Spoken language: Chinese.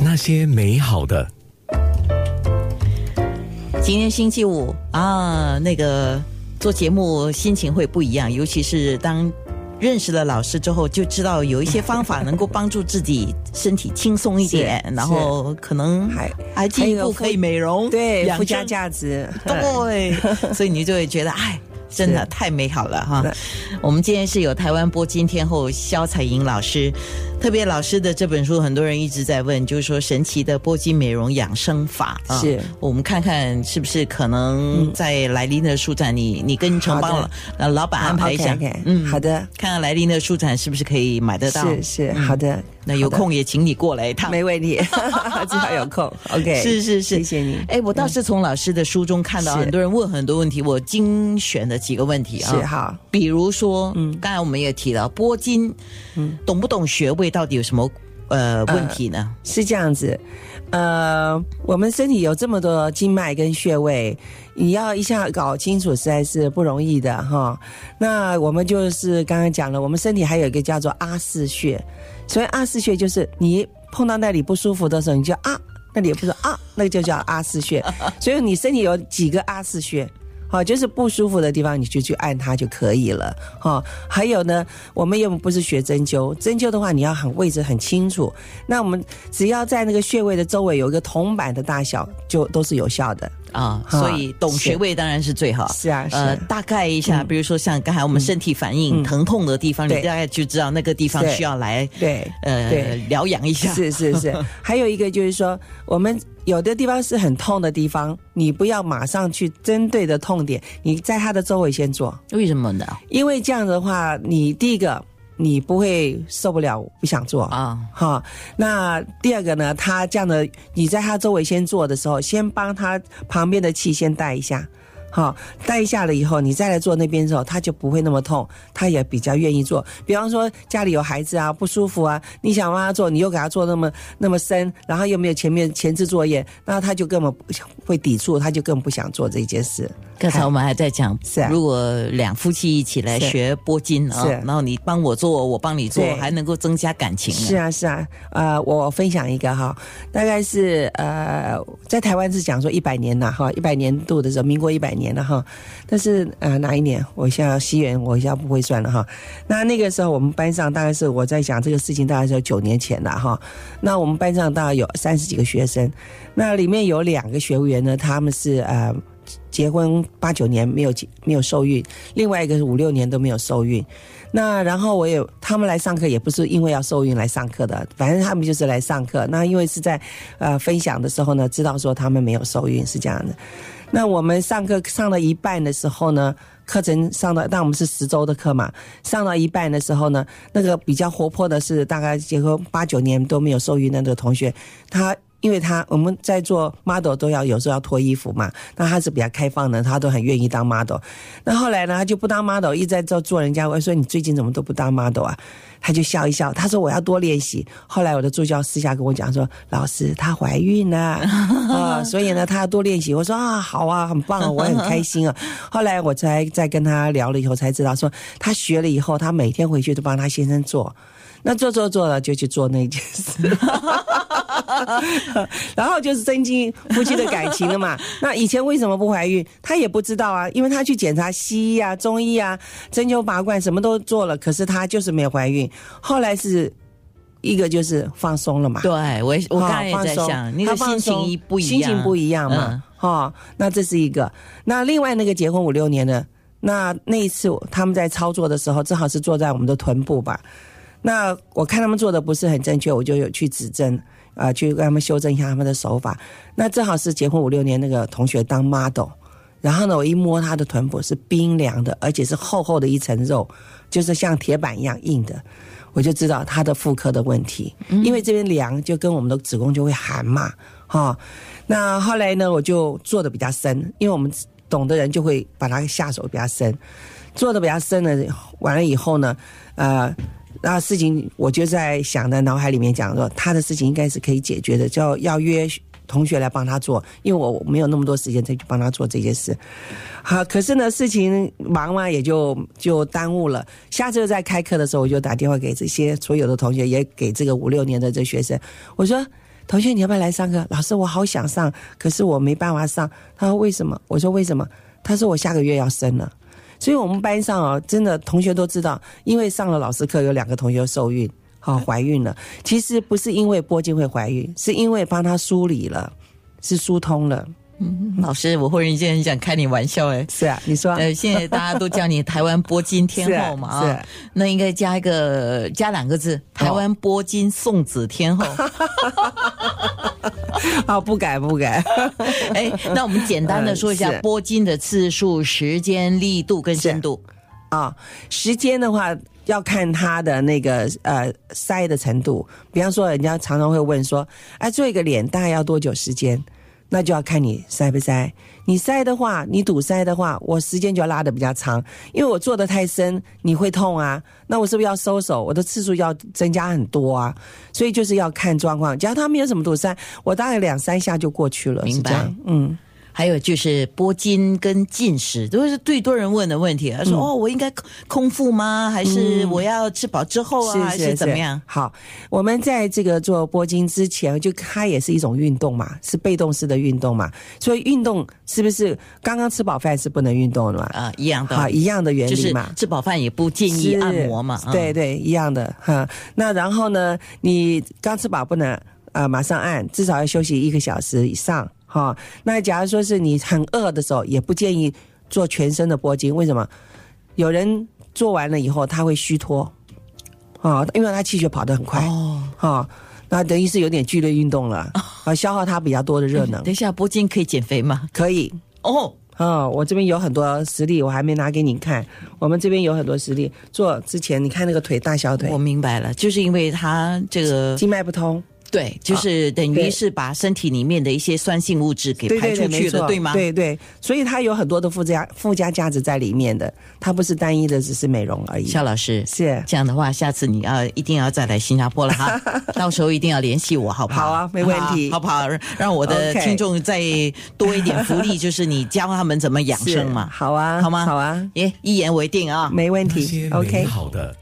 那些美好的。今天星期五啊，那个做节目心情会不一样，尤其是当认识了老师之后，就知道有一些方法能够帮助自己身体轻松一点，然后可能还还进一步可以美容，对附加价值，对，所以你就会觉得哎。真的太美好了哈！我们今天是有台湾播金天后肖彩莹老师，特别老师的这本书，很多人一直在问，就是说神奇的波金美容养生法啊。是我们看看是不是可能在莱临的书展，你你跟承包了呃老板安排一下，嗯，好的，看看莱临的书展是不是可以买得到？是是好的。那有空也请你过来一趟，没问题，只要有空。OK，是是是，谢谢你。哎，我倒是从老师的书中看到很多人问很多问题，我精选的几个问题啊，是好。比如说，嗯，刚才我们也提到波金，嗯，懂不懂穴位到底有什么呃问题呢？是这样子，呃，我们身体有这么多经脉跟穴位，你要一下搞清楚实在是不容易的哈。那我们就是刚刚讲了，我们身体还有一个叫做阿是穴。所以阿是穴就是你碰到那里不舒服的时候，你就啊，那里也不是啊，那个就叫阿是穴。所以你身体有几个阿是穴，好，就是不舒服的地方，你就去按它就可以了。哈，还有呢，我们又不是学针灸，针灸的话你要很位置很清楚。那我们只要在那个穴位的周围有一个铜板的大小，就都是有效的。啊，所以懂穴位当然是最好。是啊，呃，大概一下，比如说像刚才我们身体反应疼痛的地方，你大概就知道那个地方需要来对呃疗养一下。是是是，还有一个就是说，我们有的地方是很痛的地方，你不要马上去针对的痛点，你在它的周围先做。为什么呢？因为这样的话，你第一个。你不会受不了，不想做啊？哈，那第二个呢？他这样的，你在他周围先做的时候，先帮他旁边的气先带一下。好，待下了以后，你再来做那边的时候，他就不会那么痛，他也比较愿意做。比方说家里有孩子啊，不舒服啊，你想让他做，你又给他做那么那么深，然后又没有前面前置作业，那他就根本会抵触，他就更不想做这件事。刚才我们还在讲，是啊，如果两夫妻一起来学拨筋啊，然后你帮我做，我帮你做，还能够增加感情。是啊，是啊，呃，我分享一个哈，大概是呃，在台湾是讲说一百年呐哈，一百年度的时候，民国一百年了哈，但是呃哪一年？我现在西元，我现在不会算了哈。那那个时候我们班上大概是我在讲这个事情，大概是九年前了哈。那我们班上大概有三十几个学生，那里面有两个学员呢，他们是呃。结婚八九年没有结没有受孕，另外一个是五六年都没有受孕。那然后我也他们来上课，也不是因为要受孕来上课的，反正他们就是来上课。那因为是在呃分享的时候呢，知道说他们没有受孕是这样的。那我们上课上到一半的时候呢，课程上到，但我们是十周的课嘛，上到一半的时候呢，那个比较活泼的是大概结婚八九年都没有受孕的那个同学，他。因为他我们在做 model 都要有时候要脱衣服嘛，那他是比较开放的，他都很愿意当 model。那后来呢，他就不当 model，一直在做做人家。我说你最近怎么都不当 model 啊？他就笑一笑，他说我要多练习。后来我的助教私下跟我讲说，老师她怀孕了 啊，所以呢她要多练习。我说啊好啊，很棒啊，我很开心啊。后来我才在跟他聊了以后才知道，说他学了以后，他每天回去都帮他先生做。那做做做了就去做那件事，然后就是增进夫妻的感情了嘛。那以前为什么不怀孕？他也不知道啊，因为他去检查西医啊、中医啊、针灸拔罐什么都做了，可是他就是没有怀孕。后来是一个就是放松了嘛。对，我我刚才也在想，他心情不一样，心情不一样嘛。哈，那这是一个。那另外那个结婚五六年的，那那一次他们在操作的时候，正好是坐在我们的臀部吧。那我看他们做的不是很正确，我就有去指正，啊，去跟他们修正一下他们的手法。那正好是结婚五六年那个同学当 model，然后呢，我一摸他的臀部是冰凉的，而且是厚厚的一层肉，就是像铁板一样硬的，我就知道他的妇科的问题。因为这边凉，就跟我们的子宫就会寒嘛，哈。那后来呢，我就做的比较深，因为我们懂的人就会把它下手比较深，做的比较深了，完了以后呢，呃。那事情我就在想的脑海里面讲说，他的事情应该是可以解决的，就要约同学来帮他做，因为我没有那么多时间再去帮他做这件事。好，可是呢，事情忙嘛，也就就耽误了。下次再开课的时候，我就打电话给这些所有的同学，也给这个五六年的这学生，我说同学你要不要来上课？老师我好想上，可是我没办法上。他说为什么？我说为什么？他说我下个月要生了。所以我们班上啊，真的同学都知道，因为上了老师课，有两个同学受孕，好怀孕了。其实不是因为波金会怀孕，是因为帮他梳理了，是疏通了。嗯，老师，我忽然间很想开你玩笑哎。是啊，你说。呃，现在大家都叫你台湾波金天后嘛 啊，那应该加一个加两个字，台湾波金送子天后。啊，不改不改。哎，那我们简单的说一下拨筋的次数、时间、力度跟深度。啊，时间的话要看它的那个呃塞的程度。比方说，人家常常会问说，哎，做一个脸大概要多久时间？那就要看你塞不塞。你塞的话，你堵塞的话，我时间就要拉的比较长，因为我做的太深，你会痛啊。那我是不是要收手？我的次数要增加很多啊。所以就是要看状况。只要他没有什么堵塞，我大概两三下就过去了。明白？嗯。还有就是拨筋跟进食都是最多人问的问题。他说：“哦，我应该空腹吗？还是我要吃饱之后啊？还是怎么样？”好，我们在这个做拨筋之前，就它也是一种运动嘛，是被动式的运动嘛。所以运动是不是刚刚吃饱饭是不能运动的嘛？啊，一样的，好，一样的原理嘛。吃饱饭也不建议按摩嘛。对对，一样的哈。那然后呢，你刚吃饱不能啊马上按，至少要休息一个小时以上。哈，那假如说是你很饿的时候，也不建议做全身的拨筋。为什么？有人做完了以后他会虚脱，啊，因为他气血跑得很快，哦，哈，那等于是有点剧烈运动了，啊，消耗他比较多的热能。等一下，拨筋可以减肥吗？可以。哦，哦，我这边有很多实例，我还没拿给你看。我们这边有很多实例，做之前你看那个腿大小腿，我明白了，就是因为他这个经脉不通。对，就是等于是把身体里面的一些酸性物质给排出去了，对吗？对对，所以它有很多的附加附加价值在里面的，它不是单一的，只是美容而已。肖老师是这样的话，下次你要一定要再来新加坡了哈，到时候一定要联系我，好不好？好啊，没问题，好不好？让我的听众再多一点福利，就是你教他们怎么养生嘛。好啊，好吗？好啊，耶，一言为定啊，没问题。OK，好的。